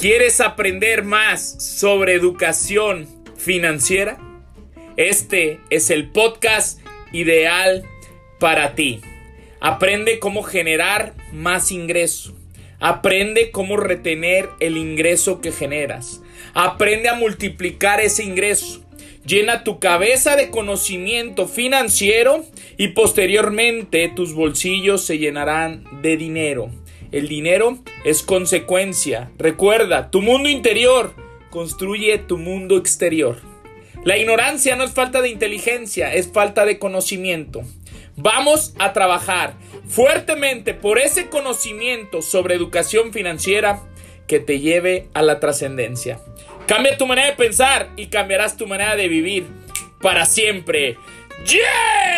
¿Quieres aprender más sobre educación financiera? Este es el podcast ideal para ti. Aprende cómo generar más ingreso. Aprende cómo retener el ingreso que generas. Aprende a multiplicar ese ingreso. Llena tu cabeza de conocimiento financiero y posteriormente tus bolsillos se llenarán de dinero. El dinero es consecuencia. Recuerda, tu mundo interior construye tu mundo exterior. La ignorancia no es falta de inteligencia, es falta de conocimiento. Vamos a trabajar fuertemente por ese conocimiento sobre educación financiera que te lleve a la trascendencia. Cambia tu manera de pensar y cambiarás tu manera de vivir para siempre. ¡Yeah!